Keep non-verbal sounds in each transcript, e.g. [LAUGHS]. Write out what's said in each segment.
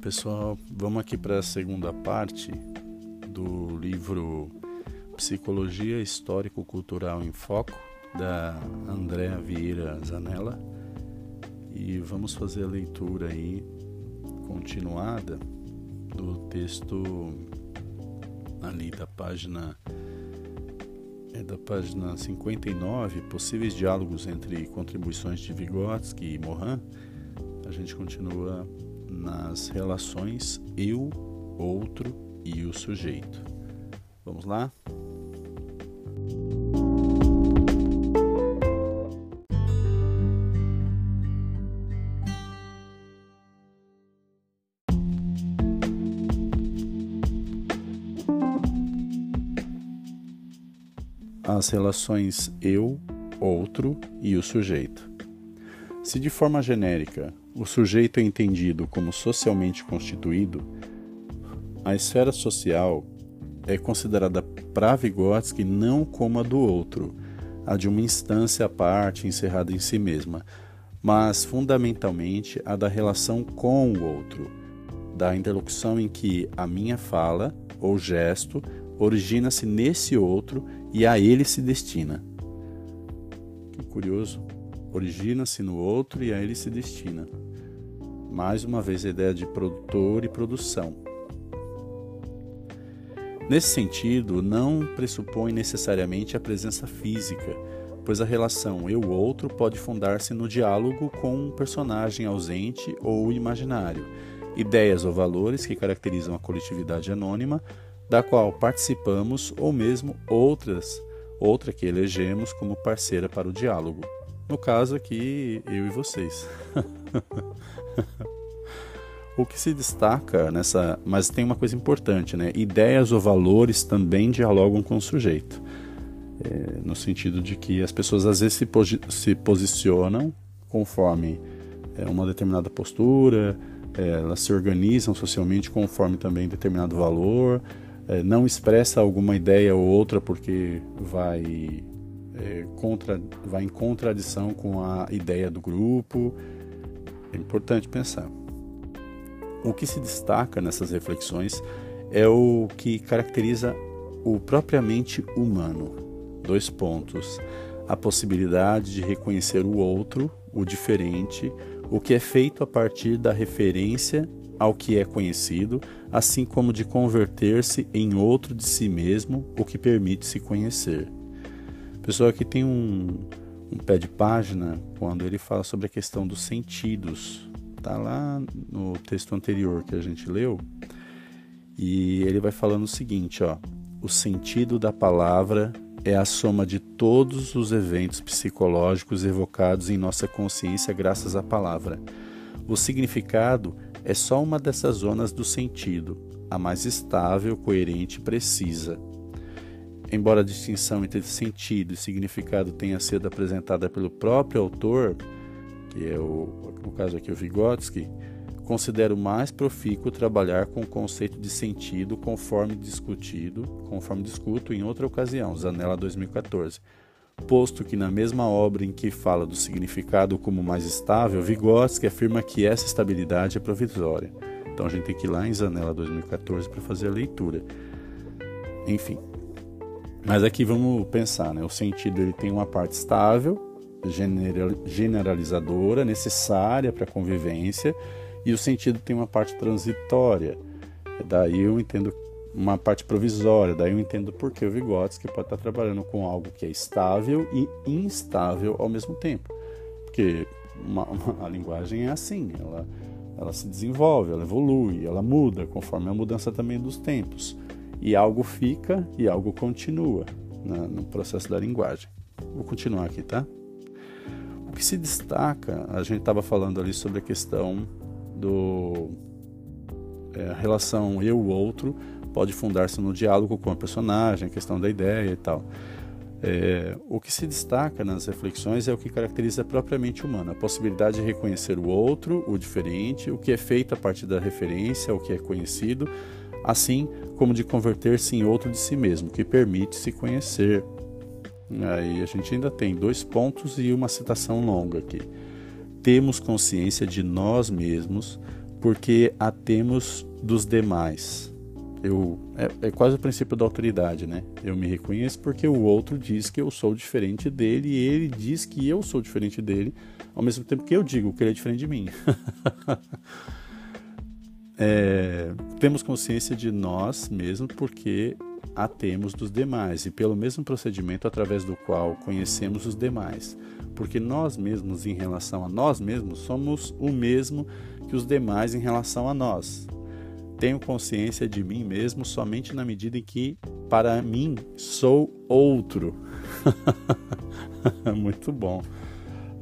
pessoal, vamos aqui para a segunda parte do livro Psicologia Histórico-Cultural em Foco, da Andréa Vieira Zanella. E vamos fazer a leitura aí continuada do texto ali da página é da página 59, possíveis diálogos entre contribuições de Vygotsky e Morin. A gente continua nas relações eu, outro e o sujeito. Vamos lá? As relações eu, outro e o sujeito. Se de forma genérica o sujeito é entendido como socialmente constituído, a esfera social é considerada para Vygotsky não como a do outro, a de uma instância à parte encerrada em si mesma, mas fundamentalmente a da relação com o outro, da interlocução em que a minha fala ou gesto origina-se nesse outro e a ele se destina. Que curioso origina-se no outro e a ele se destina. Mais uma vez a ideia de produtor e produção. Nesse sentido, não pressupõe necessariamente a presença física, pois a relação eu-outro pode fundar-se no diálogo com um personagem ausente ou imaginário, ideias ou valores que caracterizam a coletividade anônima, da qual participamos ou mesmo outras, outra que elegemos como parceira para o diálogo. No caso aqui, eu e vocês. [LAUGHS] [LAUGHS] o que se destaca nessa. Mas tem uma coisa importante, né? Ideias ou valores também dialogam com o sujeito. É, no sentido de que as pessoas às vezes se, posi se posicionam conforme é, uma determinada postura, é, elas se organizam socialmente conforme também determinado valor, é, não expressa alguma ideia ou outra porque vai é, contra, vai em contradição com a ideia do grupo. É importante pensar. O que se destaca nessas reflexões é o que caracteriza o propriamente humano. Dois pontos. A possibilidade de reconhecer o outro, o diferente, o que é feito a partir da referência ao que é conhecido, assim como de converter-se em outro de si mesmo, o que permite se conhecer. Pessoal, aqui tem um, um pé de página quando ele fala sobre a questão dos sentidos. Tá lá no texto anterior que a gente leu. E ele vai falando o seguinte, ó: o sentido da palavra é a soma de todos os eventos psicológicos evocados em nossa consciência graças à palavra. O significado é só uma dessas zonas do sentido, a mais estável, coerente e precisa. Embora a distinção entre sentido e significado tenha sido apresentada pelo próprio autor, que é o, no caso aqui o Vygotsky, considero mais profícuo trabalhar com o conceito de sentido conforme discutido, conforme discuto em outra ocasião, Zanella 2014, posto que na mesma obra em que fala do significado como mais estável, Vygotsky afirma que essa estabilidade é provisória. Então a gente tem que ir lá em Zanella 2014 para fazer a leitura. Enfim, mas aqui vamos pensar, né? O sentido ele tem uma parte estável, generalizadora, necessária para a convivência, e o sentido tem uma parte transitória. Daí eu entendo uma parte provisória, daí eu entendo por que o Vygotsky pode estar trabalhando com algo que é estável e instável ao mesmo tempo. Porque uma, [LAUGHS] uma, a linguagem é assim, ela, ela se desenvolve, ela evolui, ela muda conforme a mudança também dos tempos. E algo fica e algo continua né, no processo da linguagem. Vou continuar aqui, tá? O que se destaca, a gente estava falando ali sobre a questão do é, a relação eu-outro pode fundar-se no diálogo com a personagem, a questão da ideia e tal. É, o que se destaca nas reflexões é o que caracteriza propriamente humano, a possibilidade de reconhecer o outro, o diferente, o que é feito a partir da referência, o que é conhecido, assim como de converter-se em outro de si mesmo, que permite se conhecer. Aí a gente ainda tem dois pontos e uma citação longa aqui. Temos consciência de nós mesmos, porque a temos dos demais. Eu, é, é, quase o princípio da autoridade, né? Eu me reconheço porque o outro diz que eu sou diferente dele e ele diz que eu sou diferente dele, ao mesmo tempo que eu digo que ele é diferente de mim. [LAUGHS] é, temos consciência de nós mesmos porque a temos dos demais e pelo mesmo procedimento através do qual conhecemos os demais, porque nós mesmos em relação a nós mesmos somos o mesmo que os demais em relação a nós. Tenho consciência de mim mesmo somente na medida em que, para mim, sou outro. [LAUGHS] Muito bom.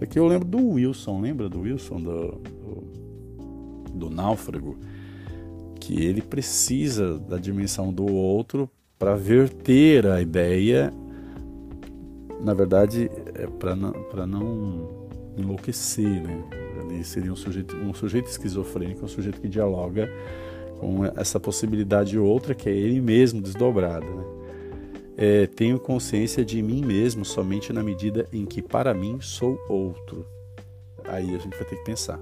Aqui eu lembro do Wilson, lembra do Wilson, do, do, do náufrago? Que ele precisa da dimensão do outro para verter a ideia. Na verdade, é para não, não enlouquecer, né? Ele seria um sujeito, um sujeito esquizofrênico, um sujeito que dialoga com essa possibilidade outra que é ele mesmo desdobrado. Né? É, tenho consciência de mim mesmo somente na medida em que para mim sou outro. Aí a gente vai ter que pensar.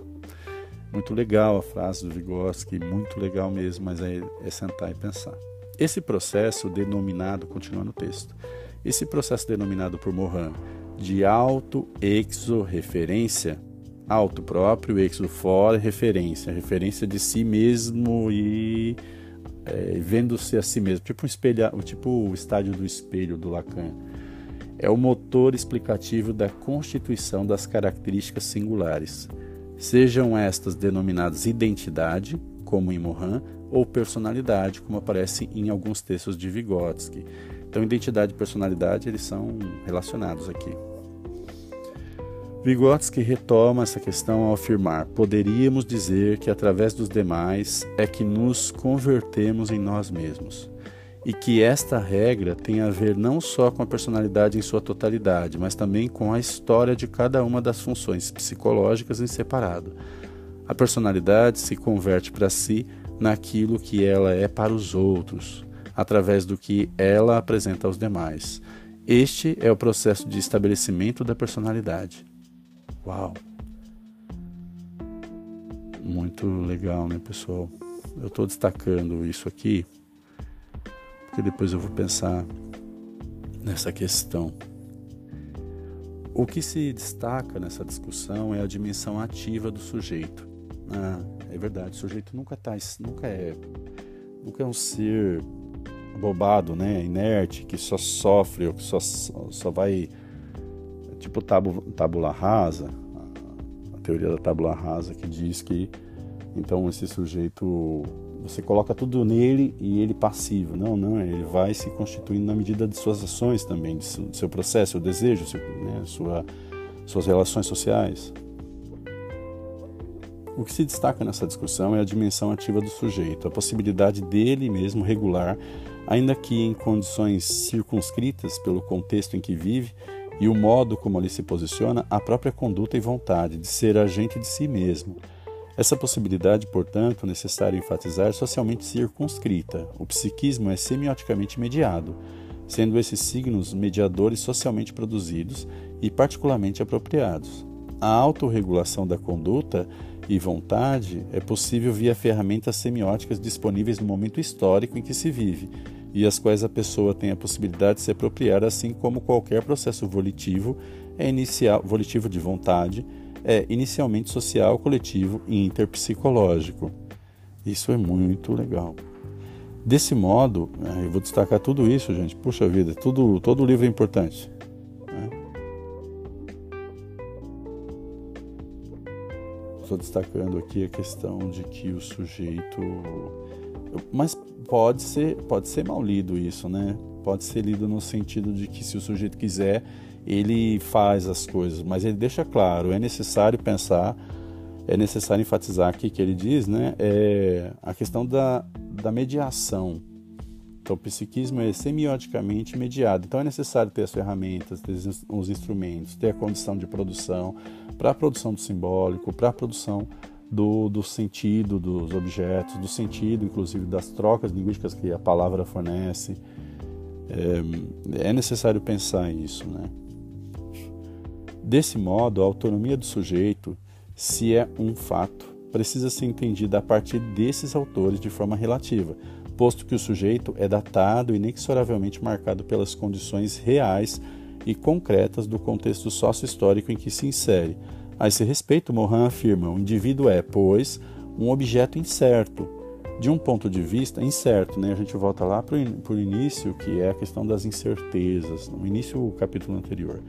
Muito legal a frase do Vygotsky, muito legal mesmo, mas aí é sentar e pensar. Esse processo denominado, continua no texto, esse processo denominado por Mohan de auto-exorreferência, auto próprio, exo fora, referência, referência de si mesmo e é, vendo-se a si mesmo, tipo um espelho, tipo o estádio do espelho do Lacan. É o motor explicativo da constituição das características singulares, sejam estas denominadas identidade, como em Mohan, ou personalidade, como aparece em alguns textos de Vygotsky. Então, identidade e personalidade eles são relacionados aqui. Vygotsky retoma essa questão ao afirmar: poderíamos dizer que através dos demais é que nos convertemos em nós mesmos. E que esta regra tem a ver não só com a personalidade em sua totalidade, mas também com a história de cada uma das funções psicológicas em separado. A personalidade se converte para si naquilo que ela é para os outros, através do que ela apresenta aos demais. Este é o processo de estabelecimento da personalidade. Uau! Muito legal, né, pessoal? Eu estou destacando isso aqui porque depois eu vou pensar nessa questão. O que se destaca nessa discussão é a dimensão ativa do sujeito. Ah, é verdade, o sujeito nunca tá, nunca é, nunca é um ser bobado, né, inerte, que só sofre ou que só, só vai tipo tabu, tabula rasa, a teoria da tabula rasa que diz que então esse sujeito você coloca tudo nele e ele passivo. Não, não, ele vai se constituindo na medida de suas ações também, do seu, seu processo, seu desejo, seu, né, sua, suas relações sociais. O que se destaca nessa discussão é a dimensão ativa do sujeito, a possibilidade dele mesmo regular, ainda que em condições circunscritas pelo contexto em que vive, e o modo como ele se posiciona, a própria conduta e vontade de ser agente de si mesmo. Essa possibilidade, portanto, necessário enfatizar, é socialmente circunscrita. O psiquismo é semioticamente mediado, sendo esses signos mediadores socialmente produzidos e particularmente apropriados. A autorregulação da conduta e vontade é possível via ferramentas semióticas disponíveis no momento histórico em que se vive e as quais a pessoa tem a possibilidade de se apropriar, assim como qualquer processo volitivo é inicial, volitivo de vontade, é inicialmente social, coletivo e interpsicológico. Isso é muito legal. Desse modo, é, eu vou destacar tudo isso, gente. Puxa vida, tudo, todo livro é importante. Né? Estou destacando aqui a questão de que o sujeito. Mas pode ser, pode ser mal lido isso, né? Pode ser lido no sentido de que se o sujeito quiser, ele faz as coisas, mas ele deixa claro, é necessário pensar, é necessário enfatizar aqui que ele diz, né? É a questão da, da mediação. Então, o psiquismo é semioticamente mediado. Então, é necessário ter as ferramentas, ter os instrumentos, ter a condição de produção para a produção do simbólico, para a produção do, do sentido dos objetos, do sentido, inclusive, das trocas linguísticas que a palavra fornece. É, é necessário pensar isso, né? Desse modo, a autonomia do sujeito, se é um fato, precisa ser entendida a partir desses autores de forma relativa, posto que o sujeito é datado e inexoravelmente marcado pelas condições reais e concretas do contexto sócio-histórico em que se insere. A esse respeito, Morin afirma: o indivíduo é, pois, um objeto incerto. De um ponto de vista incerto, né? a gente volta lá para o início, que é a questão das incertezas, no início do capítulo anterior.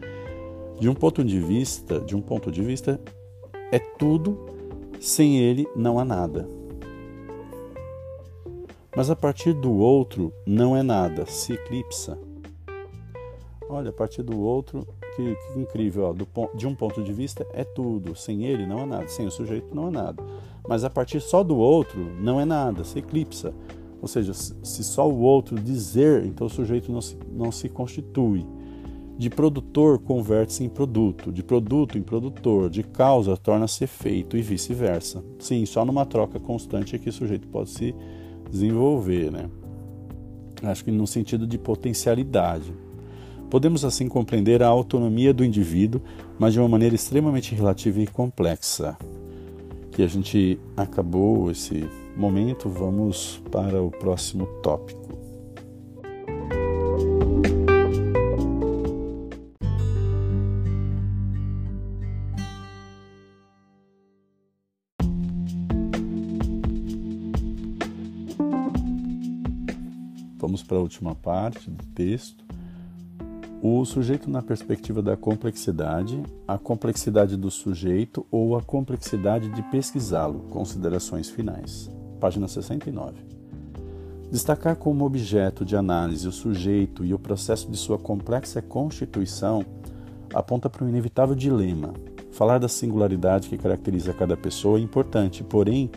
De um ponto de vista, de um ponto de vista, é tudo, sem ele não há nada. Mas a partir do outro não é nada, se eclipsa. Olha, a partir do outro, que, que incrível, ó, do, de um ponto de vista é tudo, sem ele não é nada, sem o sujeito não é nada. Mas a partir só do outro não é nada, se eclipsa. Ou seja, se só o outro dizer, então o sujeito não se, não se constitui. De produtor converte-se em produto, de produto em produtor, de causa torna-se efeito e vice-versa. Sim, só numa troca constante é que o sujeito pode se desenvolver, né? Acho que no sentido de potencialidade. Podemos assim compreender a autonomia do indivíduo, mas de uma maneira extremamente relativa e complexa. Que a gente acabou esse momento, vamos para o próximo tópico. Para a última parte do texto o sujeito na perspectiva da complexidade, a complexidade do sujeito ou a complexidade de pesquisá-lo. Considerações finais. Página 69. Destacar como objeto de análise o sujeito e o processo de sua complexa constituição aponta para um inevitável dilema. Falar da singularidade que caracteriza cada pessoa é importante, porém,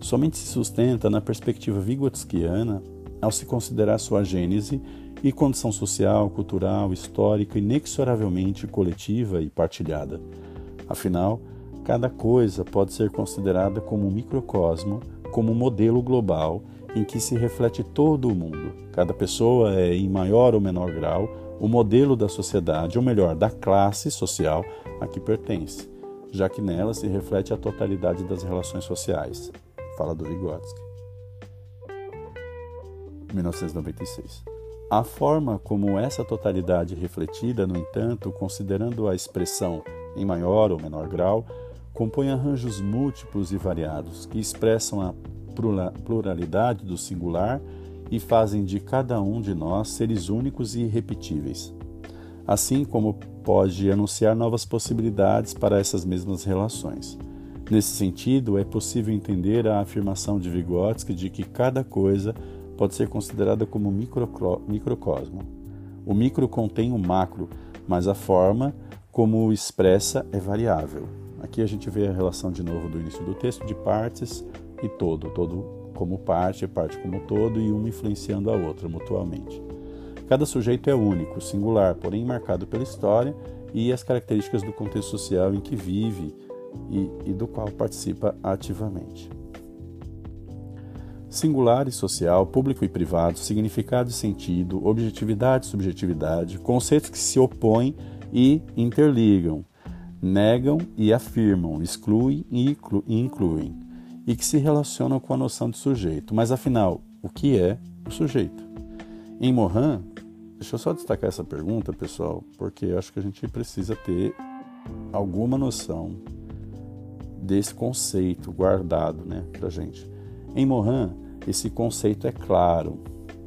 somente se sustenta na perspectiva vigotskiana ao se considerar sua gênese e condição social, cultural, histórica, inexoravelmente coletiva e partilhada. Afinal, cada coisa pode ser considerada como um microcosmo, como um modelo global em que se reflete todo o mundo. Cada pessoa é, em maior ou menor grau, o modelo da sociedade, ou melhor, da classe social a que pertence, já que nela se reflete a totalidade das relações sociais. Fala do Vygotsky. 1996. A forma como essa totalidade refletida, no entanto, considerando a expressão em maior ou menor grau, compõe arranjos múltiplos e variados que expressam a pluralidade do singular e fazem de cada um de nós seres únicos e irrepetíveis. Assim como pode anunciar novas possibilidades para essas mesmas relações. Nesse sentido, é possível entender a afirmação de Vygotsky de que cada coisa pode ser considerada como microcosmo. O micro contém o macro, mas a forma como o expressa é variável. Aqui a gente vê a relação de novo do início do texto de partes e todo, todo como parte, parte como todo e uma influenciando a outra mutuamente. Cada sujeito é único, singular, porém marcado pela história e as características do contexto social em que vive e, e do qual participa ativamente. Singular e social, público e privado, significado e sentido, objetividade e subjetividade, conceitos que se opõem e interligam, negam e afirmam, excluem e incluem, e que se relacionam com a noção de sujeito. Mas afinal, o que é o sujeito? Em Morin, deixa eu só destacar essa pergunta, pessoal, porque eu acho que a gente precisa ter alguma noção desse conceito guardado, né, pra gente. Em Morin, esse conceito é claro,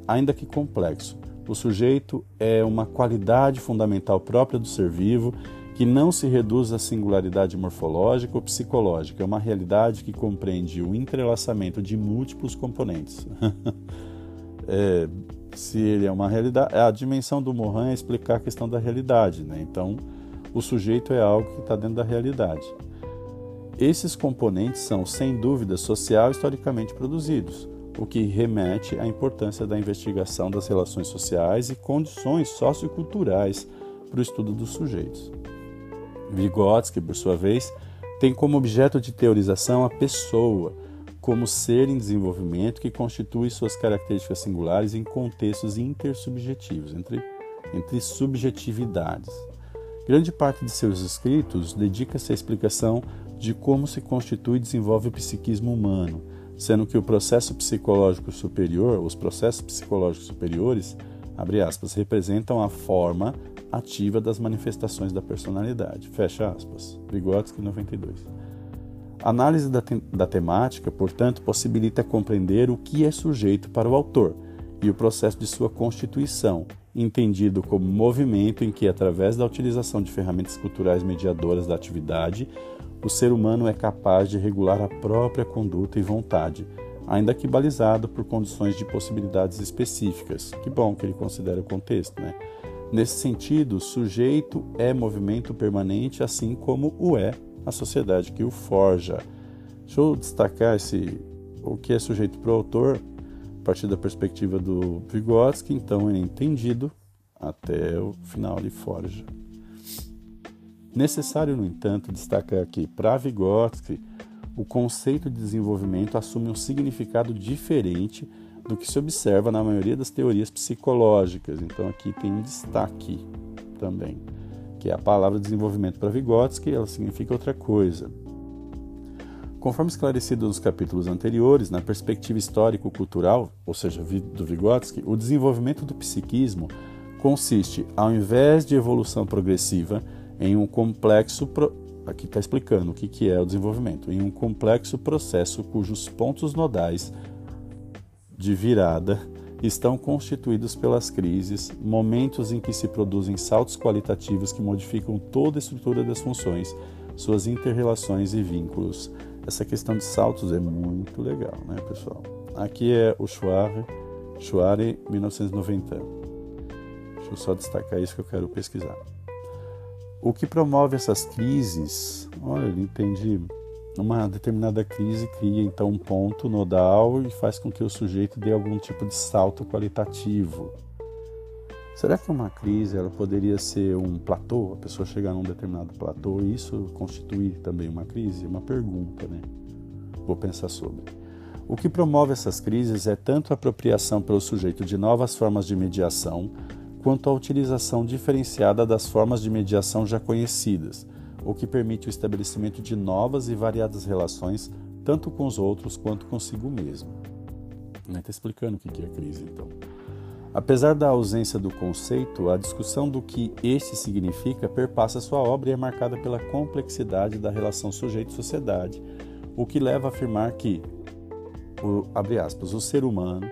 ainda que complexo. O sujeito é uma qualidade fundamental própria do ser vivo que não se reduz à singularidade morfológica ou psicológica. É uma realidade que compreende o entrelaçamento de múltiplos componentes. [LAUGHS] é, se ele é uma realidade, a dimensão do Morin é explicar a questão da realidade. Né? Então, o sujeito é algo que está dentro da realidade. Esses componentes são, sem dúvida, social historicamente produzidos o que remete à importância da investigação das relações sociais e condições socioculturais para o estudo dos sujeitos. Vygotsky, por sua vez, tem como objeto de teorização a pessoa, como ser em desenvolvimento que constitui suas características singulares em contextos intersubjetivos, entre, entre subjetividades. Grande parte de seus escritos dedica-se à explicação de como se constitui e desenvolve o psiquismo humano, sendo que o processo psicológico superior, os processos psicológicos superiores, abre aspas, representam a forma ativa das manifestações da personalidade. Fecha aspas. Vygotsky 92. A análise da, te da temática, portanto, possibilita compreender o que é sujeito para o autor e o processo de sua constituição, entendido como movimento em que, através da utilização de ferramentas culturais mediadoras da atividade, o ser humano é capaz de regular a própria conduta e vontade, ainda que balizado por condições de possibilidades específicas. Que bom que ele considera o contexto, né? Nesse sentido, sujeito é movimento permanente, assim como o é a sociedade que o forja. Deixa eu destacar esse, o que é sujeito para o autor a partir da perspectiva do Vygotsky, então é entendido até o final de forja. Necessário, no entanto, destacar que para Vygotsky o conceito de desenvolvimento assume um significado diferente do que se observa na maioria das teorias psicológicas. Então aqui tem um destaque também, que é a palavra desenvolvimento para Vygotsky, ela significa outra coisa. Conforme esclarecido nos capítulos anteriores, na perspectiva histórico-cultural, ou seja, do Vygotsky, o desenvolvimento do psiquismo consiste, ao invés de evolução progressiva, em um complexo. Pro... Aqui está explicando o que, que é o desenvolvimento. Em um complexo processo cujos pontos nodais de virada estão constituídos pelas crises, momentos em que se produzem saltos qualitativos que modificam toda a estrutura das funções, suas interrelações e vínculos. Essa questão de saltos é muito legal, né, pessoal? Aqui é o Schware, Schware 1990. Deixa eu só destacar isso que eu quero pesquisar. O que promove essas crises, olha, ele entende uma determinada crise cria então um ponto nodal e faz com que o sujeito dê algum tipo de salto qualitativo. Será que uma crise ela poderia ser um platô, a pessoa chegar num determinado platô e isso constituir também uma crise? Uma pergunta, né? Vou pensar sobre. O que promove essas crises é tanto a apropriação pelo sujeito de novas formas de mediação, quanto a utilização diferenciada das formas de mediação já conhecidas, o que permite o estabelecimento de novas e variadas relações, tanto com os outros quanto consigo mesmo. Está explicando o que é crise, então. Apesar da ausência do conceito, a discussão do que este significa perpassa sua obra e é marcada pela complexidade da relação sujeito-sociedade, o que leva a afirmar que, o, aspas, o ser humano,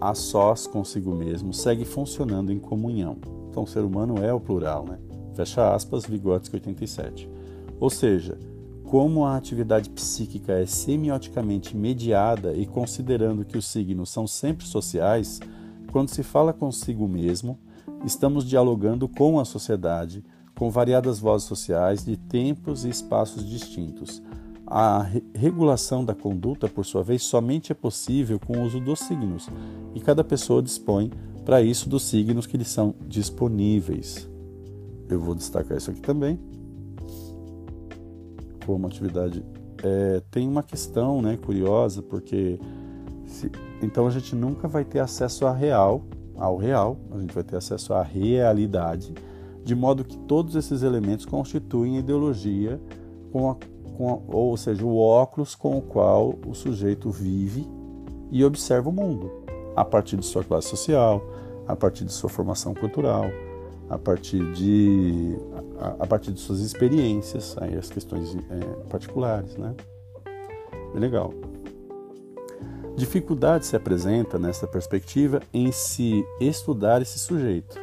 a sós consigo mesmo, segue funcionando em comunhão. Então, o ser humano é o plural, né? Fecha aspas, Vygotsky 87. Ou seja, como a atividade psíquica é semioticamente mediada e considerando que os signos são sempre sociais, quando se fala consigo mesmo, estamos dialogando com a sociedade, com variadas vozes sociais de tempos e espaços distintos. A re regulação da conduta, por sua vez, somente é possível com o uso dos signos, e cada pessoa dispõe para isso dos signos que lhe são disponíveis eu vou destacar isso aqui também. Como atividade. É, tem uma questão né, curiosa, porque se, então a gente nunca vai ter acesso ao real, ao real, a gente vai ter acesso à realidade, de modo que todos esses elementos constituem ideologia, com a, com ou seja, o óculos com o qual o sujeito vive e observa o mundo, a partir de sua classe social, a partir de sua formação cultural, a partir de a, a partir de suas experiências, aí as questões é, particulares, né? Bem legal. Dificuldade se apresenta nessa perspectiva em se estudar esse sujeito,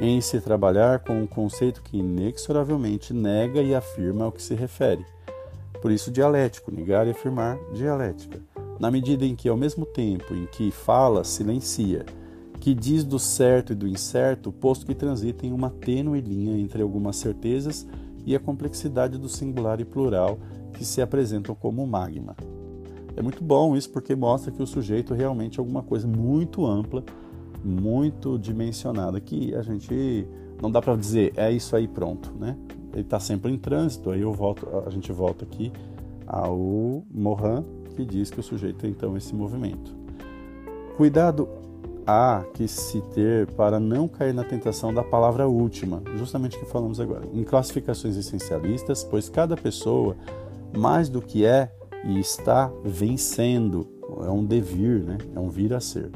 em se trabalhar com um conceito que inexoravelmente nega e afirma ao que se refere. Por isso, dialético, negar e afirmar, dialética. Na medida em que, ao mesmo tempo em que fala, silencia, que diz do certo e do incerto, posto que transita em uma tênue linha entre algumas certezas e a complexidade do singular e plural que se apresentam como magma. É muito bom isso porque mostra que o sujeito realmente é alguma coisa muito ampla, muito dimensionada, que a gente não dá para dizer é isso aí pronto, né? Ele está sempre em trânsito, aí eu volto, a gente volta aqui ao Morin, que diz que o sujeito tem então esse movimento. Cuidado há que se ter para não cair na tentação da palavra última, justamente o que falamos agora, em classificações essencialistas, pois cada pessoa, mais do que é e está vencendo, é um devir, né? é um vir a ser.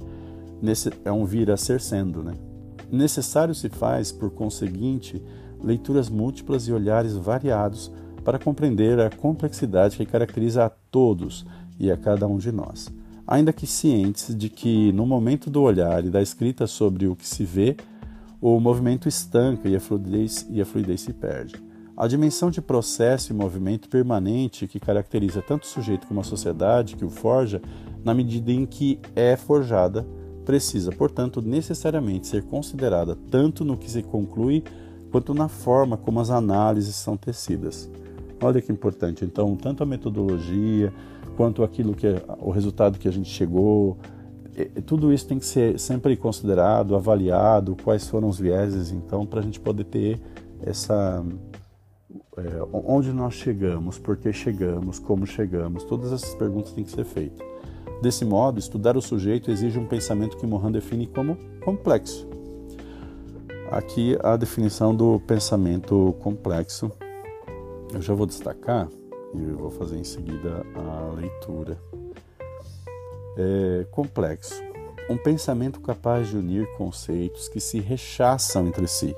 Nesse, é um vir a ser sendo. Né? Necessário se faz, por conseguinte, leituras múltiplas e olhares variados para compreender a complexidade que caracteriza a todos e a cada um de nós ainda que cientes de que, no momento do olhar e da escrita sobre o que se vê, o movimento estanca e a fluidez, e a fluidez se perde. A dimensão de processo e movimento permanente que caracteriza tanto o sujeito como a sociedade que o forja, na medida em que é forjada, precisa, portanto, necessariamente ser considerada tanto no que se conclui quanto na forma como as análises são tecidas. Olha que importante. Então, tanto a metodologia, quanto aquilo que é, o resultado que a gente chegou. tudo isso tem que ser sempre considerado, avaliado, quais foram os vieses, então, para a gente poder ter essa. É, onde nós chegamos, por que chegamos, como chegamos, todas essas perguntas têm que ser feitas. Desse modo, estudar o sujeito exige um pensamento que Mohan define como complexo. Aqui a definição do pensamento complexo. Eu já vou destacar e vou fazer em seguida a leitura. É complexo. Um pensamento capaz de unir conceitos que se rechaçam entre si,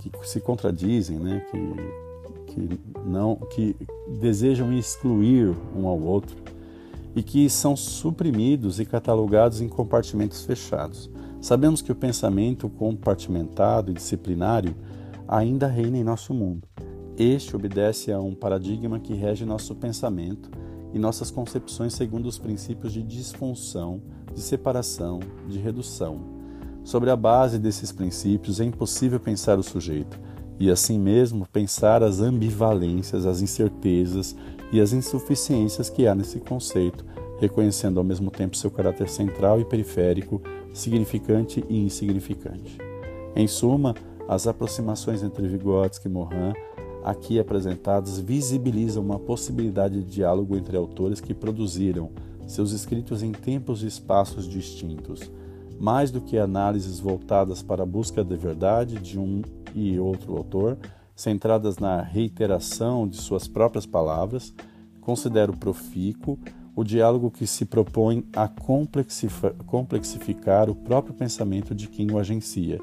que, que se contradizem, né? que, que, não, que desejam excluir um ao outro e que são suprimidos e catalogados em compartimentos fechados. Sabemos que o pensamento compartimentado e disciplinário ainda reina em nosso mundo este obedece a um paradigma que rege nosso pensamento e nossas concepções segundo os princípios de disfunção, de separação, de redução. Sobre a base desses princípios é impossível pensar o sujeito, e assim mesmo pensar as ambivalências, as incertezas e as insuficiências que há nesse conceito, reconhecendo ao mesmo tempo seu caráter central e periférico, significante e insignificante. Em suma, as aproximações entre Vygotsky e Morin aqui apresentados visibilizam uma possibilidade de diálogo entre autores que produziram seus escritos em tempos e espaços distintos, mais do que análises voltadas para a busca da verdade de um e outro autor, centradas na reiteração de suas próprias palavras, considero profícuo o diálogo que se propõe a complexificar o próprio pensamento de quem o agencia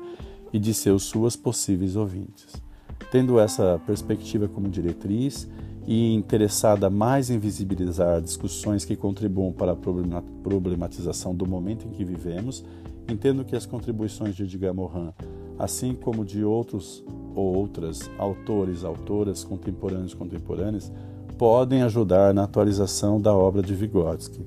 e de seus suas possíveis ouvintes. Tendo essa perspectiva como diretriz e interessada mais em visibilizar discussões que contribuam para a problematização do momento em que vivemos, entendo que as contribuições de Edgar Morin, assim como de outros ou outras autores, autoras, contemporâneos contemporâneas, podem ajudar na atualização da obra de Vygotsky.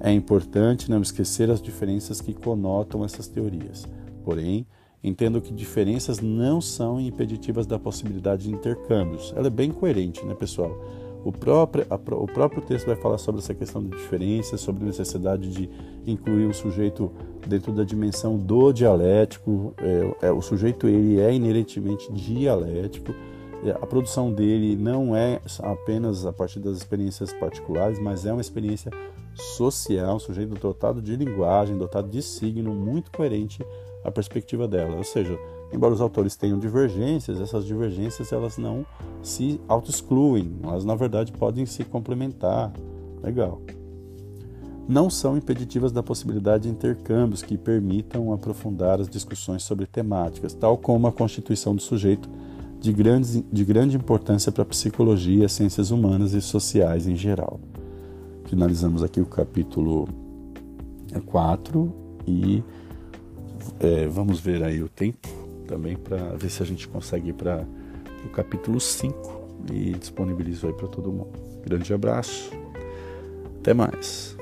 É importante não esquecer as diferenças que conotam essas teorias. Porém, Entendo que diferenças não são impeditivas da possibilidade de intercâmbios. Ela é bem coerente, né, pessoal? O próprio, a, o próprio texto vai falar sobre essa questão de diferenças, sobre a necessidade de incluir o sujeito dentro da dimensão do dialético. É, é, o sujeito ele é inerentemente dialético. É, a produção dele não é apenas a partir das experiências particulares, mas é uma experiência social, um sujeito dotado de linguagem, dotado de signo, muito coerente a perspectiva dela. Ou seja, embora os autores tenham divergências, essas divergências elas não se auto-excluem, elas na verdade podem se complementar. Legal. Não são impeditivas da possibilidade de intercâmbios que permitam aprofundar as discussões sobre temáticas, tal como a constituição do sujeito, de, grandes, de grande importância para a psicologia, ciências humanas e sociais em geral. Finalizamos aqui o capítulo 4 e é, vamos ver aí o tempo também para ver se a gente consegue ir para o capítulo 5 e disponibilizo aí para todo mundo. Grande abraço, até mais.